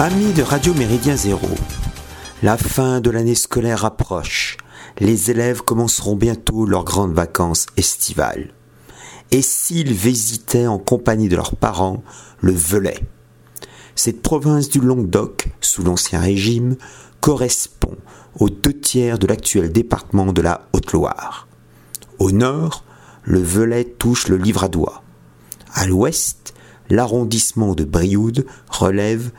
Amis de Radio Méridien Zéro, la fin de l'année scolaire approche. Les élèves commenceront bientôt leurs grandes vacances estivales. Et s'ils visitaient en compagnie de leurs parents le Velay Cette province du Languedoc, sous l'Ancien Régime, correspond aux deux tiers de l'actuel département de la Haute-Loire. Au nord, le Velay touche le Livradois. À l'ouest, l'arrondissement de Brioude relève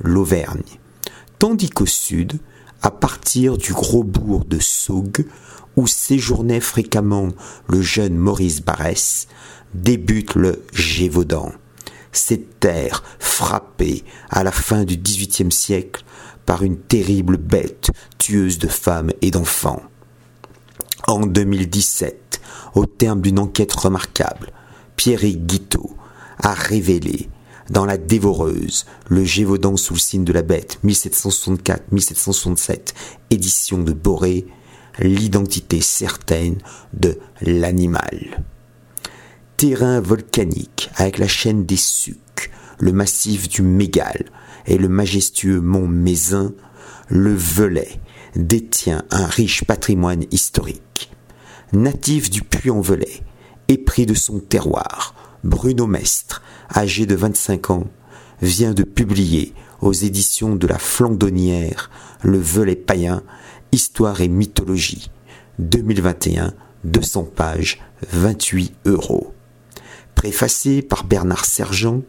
l'Auvergne. Tandis qu'au sud, à partir du gros bourg de Saugues, où séjournait fréquemment le jeune Maurice Barrès, débute le Gévaudan. Cette terre frappée à la fin du XVIIIe siècle par une terrible bête tueuse de femmes et d'enfants. En 2017, au terme d'une enquête remarquable, Pierre Guiteau a révélé dans La Dévoreuse, le Gévaudan sous le signe de la bête, 1764-1767, édition de Boré, l'identité certaine de l'animal. Terrain volcanique avec la chaîne des Sucs, le massif du Mégale et le majestueux mont Mézin, le Velay détient un riche patrimoine historique. Natif du Puy-en-Velay, épris de son terroir, Bruno Mestre, âgé de 25 ans, vient de publier aux éditions de la Flandonnière Le Velay païen, Histoire et mythologie, 2021, 200 pages, 28 euros. Préfacé par Bernard Sergent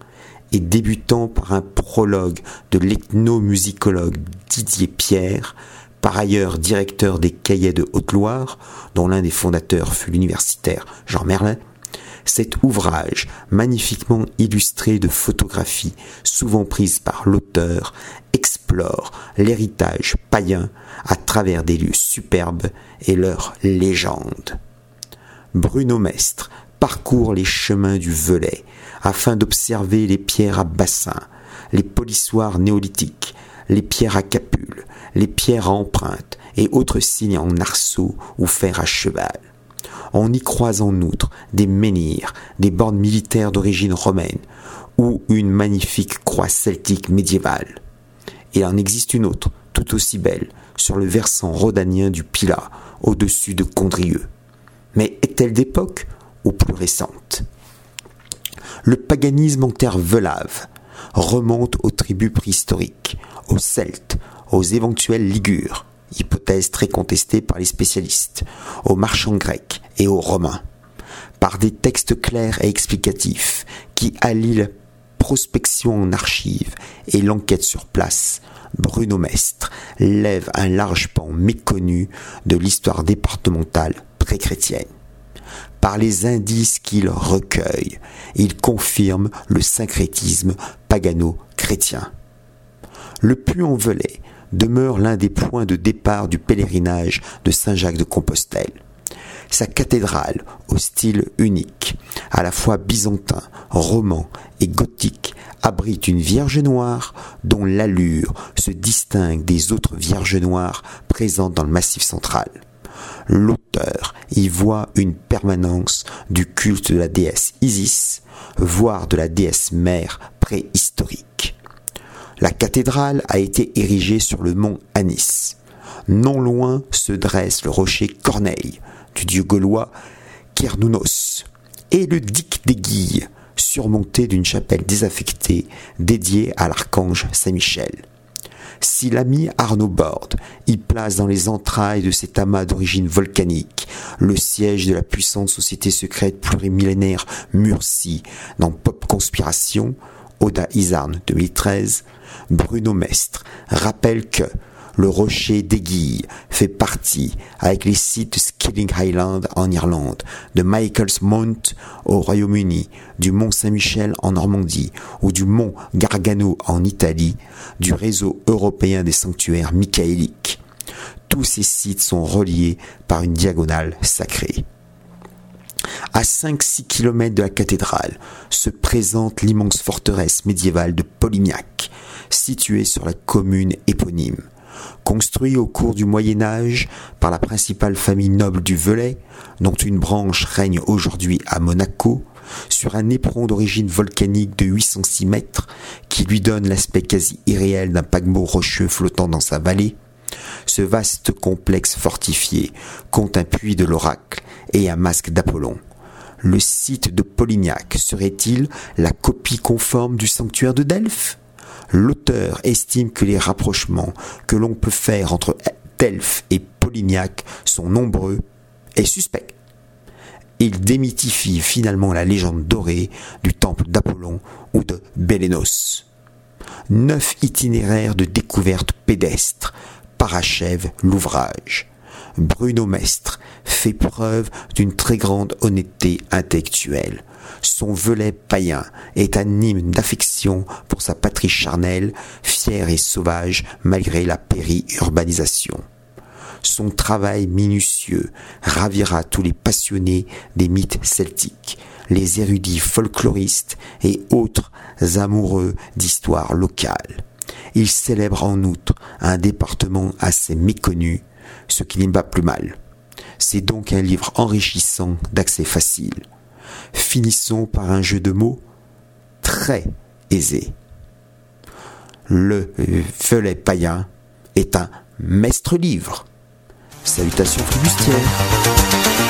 et débutant par un prologue de l'ethnomusicologue Didier Pierre, par ailleurs directeur des cahiers de Haute-Loire, dont l'un des fondateurs fut l'universitaire Jean Merlin, cet ouvrage, magnifiquement illustré de photographies souvent prises par l'auteur, explore l'héritage païen à travers des lieux superbes et leurs légendes. Bruno Mestre parcourt les chemins du Velay afin d'observer les pierres à bassin, les polissoirs néolithiques, les pierres à capules, les pierres à empreintes et autres signes en arceau ou fer à cheval. On y croise en outre des menhirs, des bornes militaires d'origine romaine ou une magnifique croix celtique médiévale. Il en existe une autre, tout aussi belle, sur le versant rhodanien du Pilat, au-dessus de Condrieu. Mais est-elle d'époque ou plus récente? Le paganisme en terre velave remonte aux tribus préhistoriques, aux Celtes, aux éventuels Ligures, hypothèse très contestée par les spécialistes, aux marchands grecs et aux romains, par des textes clairs et explicatifs qui allient la prospection en archives et l'enquête sur place, Bruno Mestre lève un large pan méconnu de l'histoire départementale pré-chrétienne. Par les indices qu'il recueille, il confirme le syncrétisme pagano-chrétien. Le Puy-en-Velay demeure l'un des points de départ du pèlerinage de Saint-Jacques de Compostelle. Sa cathédrale, au style unique, à la fois byzantin, roman et gothique, abrite une Vierge noire dont l'allure se distingue des autres Vierges noires présentes dans le Massif central. L'auteur y voit une permanence du culte de la déesse Isis, voire de la déesse mère préhistorique. La cathédrale a été érigée sur le mont Anis. Non loin se dresse le rocher Corneille, du dieu gaulois Kernounos, et le Dic des Guilles, surmonté d'une chapelle désaffectée dédiée à l'archange Saint-Michel. Si l'ami Arnaud Borde y place dans les entrailles de cet amas d'origine volcanique le siège de la puissante société secrète plurimillénaire Murcie dans Pop Conspiration, Oda Isarn 2013, Bruno Mestre rappelle que le rocher d'Aiguille fait partie, avec les sites Skilling Highland en Irlande, de Michael's Mount au Royaume-Uni, du Mont Saint-Michel en Normandie ou du Mont Gargano en Italie, du réseau européen des sanctuaires michaéliques. Tous ces sites sont reliés par une diagonale sacrée. À 5-6 km de la cathédrale se présente l'immense forteresse médiévale de Polignac, située sur la commune éponyme. Construit au cours du Moyen Âge par la principale famille noble du Velay, dont une branche règne aujourd'hui à Monaco, sur un éperon d'origine volcanique de 806 mètres qui lui donne l'aspect quasi irréel d'un paquebot rocheux flottant dans sa vallée, ce vaste complexe fortifié compte un puits de l'oracle et un masque d'Apollon. Le site de Polignac serait-il la copie conforme du sanctuaire de Delphes? L'auteur estime que les rapprochements que l'on peut faire entre Delphes et Polignac sont nombreux et suspects. Il démythifie finalement la légende dorée du temple d'Apollon ou de Bélénos. Neuf itinéraires de découverte pédestre parachève l'ouvrage. Bruno Mestre fait preuve d'une très grande honnêteté intellectuelle. Son volet païen est un hymne d'affection pour sa patrie charnelle, fière et sauvage malgré la périurbanisation. Son travail minutieux ravira tous les passionnés des mythes celtiques, les érudits folkloristes et autres amoureux d'histoire locale. Il célèbre en outre un département assez méconnu, ce qui n'est pas plus mal. C'est donc un livre enrichissant d'accès facile. Finissons par un jeu de mots très aisé. Le Feuillet païen est un maître livre. Salutations flibustières.